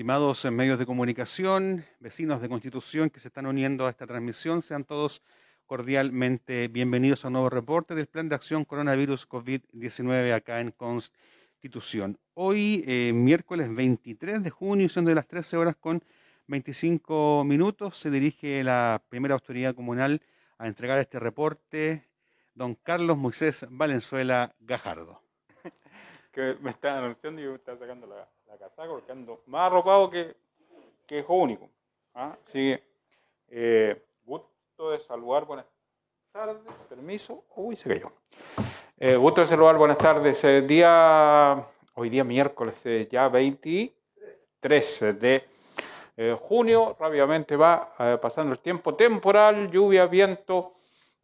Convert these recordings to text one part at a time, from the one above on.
Estimados medios de comunicación, vecinos de Constitución que se están uniendo a esta transmisión, sean todos cordialmente bienvenidos a un nuevo reporte del Plan de Acción Coronavirus COVID-19 acá en Constitución. Hoy, eh, miércoles 23 de junio, siendo de las 13 horas con 25 minutos, se dirige la primera autoridad comunal a entregar este reporte, don Carlos Moisés Valenzuela Gajardo. que me está anunciando y me está sacando la, la casaca porque ando más arropado que, que hijo único. ¿ah? Así que, eh, gusto de saludar, buenas tardes, permiso, uy, se cayó. Eh, gusto de saludar, buenas tardes. Eh, día, hoy día miércoles, eh, ya 23 de eh, junio, rápidamente va eh, pasando el tiempo temporal, lluvia, viento,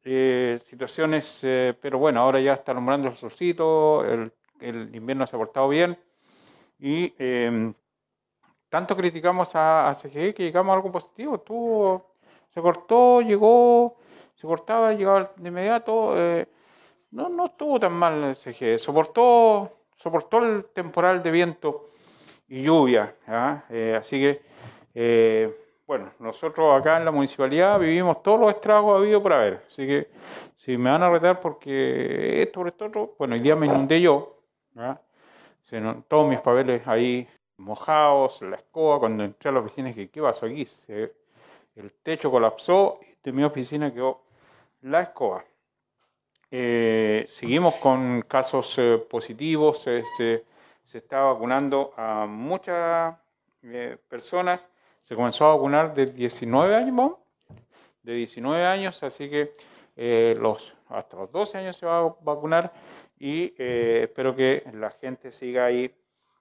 eh, situaciones, eh, pero bueno, ahora ya está alumbrando el solcito, el, el invierno se ha portado bien y eh, tanto criticamos a, a CGE que llegamos a algo positivo. Tuvo, se cortó, llegó, se cortaba, llegaba de inmediato. eh, no, no estuvo tan mal el CGE. Soportó, soportó el temporal de viento y lluvia. ¿ah? Eh, así que, eh, bueno, nosotros acá en la municipalidad vivimos todos los estragos habido por haber. Así que, si me van a retar porque esto por esto otro, bueno, hoy día me inundé yo. ¿ah? Todos mis papeles ahí mojados, la escoba, cuando entré a la oficina dije, ¿qué pasó aquí? Se- el techo colapsó y de mi oficina quedó la escoba. Eh, seguimos con casos eh, positivos, eh, se, se está vacunando a muchas eh, personas, se comenzó a vacunar de 19 años, de 19 años, así que eh, los, hasta los 12 años se va a vacunar y eh, espero que la gente siga ahí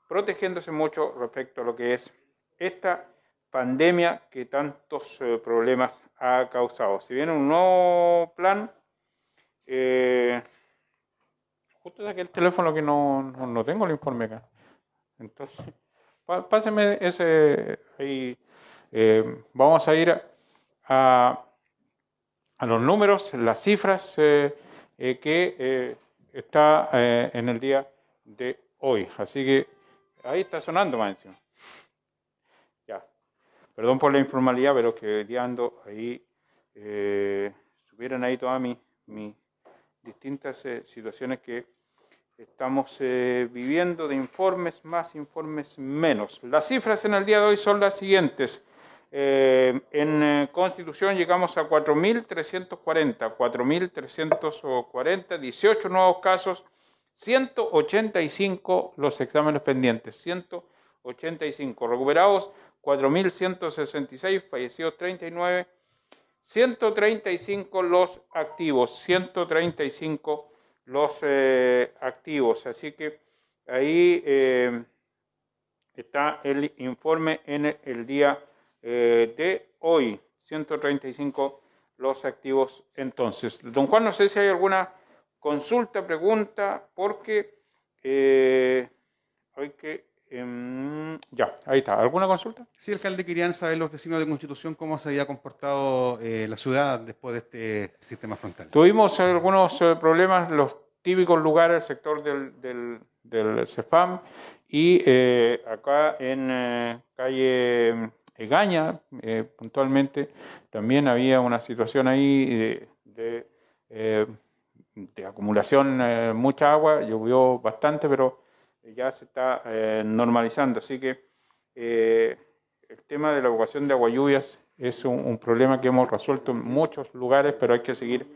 protegiéndose mucho respecto a lo que es esta pandemia que tantos eh, problemas ha causado. Si viene un nuevo plan, eh, justo saqué el teléfono que no, no, no tengo el informe acá. Entonces, pá- páseme ese ahí. Eh, vamos a ir a, a, a los números, las cifras eh, que está eh, en el día de hoy. Así que ahí está sonando más encima. Ya. Perdón por la informalidad, pero que día ando ahí. Eh, subieron ahí todas mis, mis distintas eh, situaciones que estamos eh, viviendo de informes más, informes menos. Las cifras en el día de hoy son las siguientes. Eh, en eh, Constitución llegamos a 4.340, 4.340, 18 nuevos casos, 185 los exámenes pendientes, 185 recuperados, 4.166, fallecidos 39, 135 los activos, 135 los eh, activos. Así que ahí está el informe en el, el día eh, de hoy, 135 los activos entonces. Don Juan, no sé si hay alguna consulta, pregunta, porque eh, hay que... em, ya, ahí está. ¿Alguna consulta? Sí, alcalde, querían saber los vecinos de Constitución cómo se había comportado eh, la ciudad después de este sistema frontal. Tuvimos algunos eh, problemas, los típicos lugares, el sector del, del, del CEFAM y eh, acá en eh, calle Egaña, eh, puntualmente, también había una situación ahí de, de, eh, acumulación, eh, mucha agua, llovió bastante, pero ya se está eh, normalizando. Así que el tema de la evacuación de agua lluvias es un, problema que hemos resuelto en muchos lugares, pero hay que seguir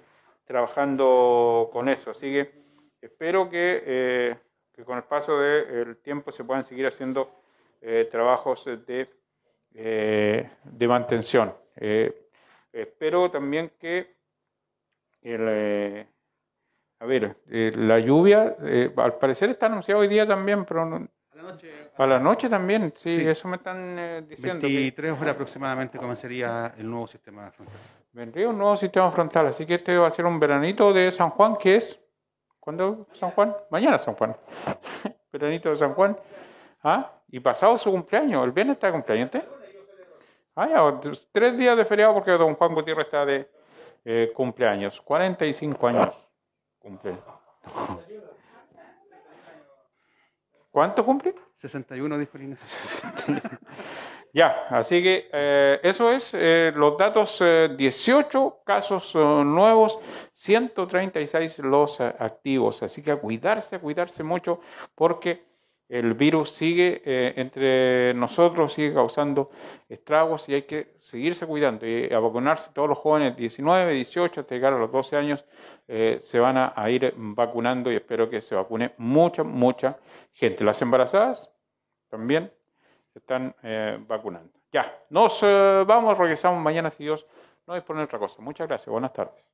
trabajando con eso. Así que espero que, que con el paso del tiempo se puedan seguir haciendo eh, trabajos de, eh, de mantención. Eh, espero también que el, eh, a ver, eh, la lluvia, eh, al parecer está anunciado hoy día también, pero no- para la noche también, sí, Sí. eso me están diciendo. que- 23 horas aproximadamente comenzaría el nuevo sistema frontal. Vendría un nuevo sistema frontal, así que este va a ser un veranito de San Juan, que es, ¿cuándo San Juan? Mañana San Juan. veranito de San Juan. ¿Ah? Y pasado su cumpleaños, el viernes está de cumpleaños. Ah, ya, tres días de feriado porque don Juan Gutiérrez está de eh, cumpleaños, 45 años cumple. ¿Cuánto cumple? 61 dijo el INE. Ya, así que eh, eso es eh, los datos, 18 casos nuevos, 136 los activos. Así que a cuidarse, cuidarse mucho porque el virus sigue entre nosotros, sigue causando estragos y hay que seguirse cuidando y a vacunarse. Todos los jóvenes 19, 18, hasta llegar a los 12 años se van a ir vacunando y espero que se vacune mucha, mucha gente. Las embarazadas también se están eh, vacunando. Ya, nos eh, vamos, regresamos mañana si Dios no dispone otra cosa. Muchas gracias, buenas tardes.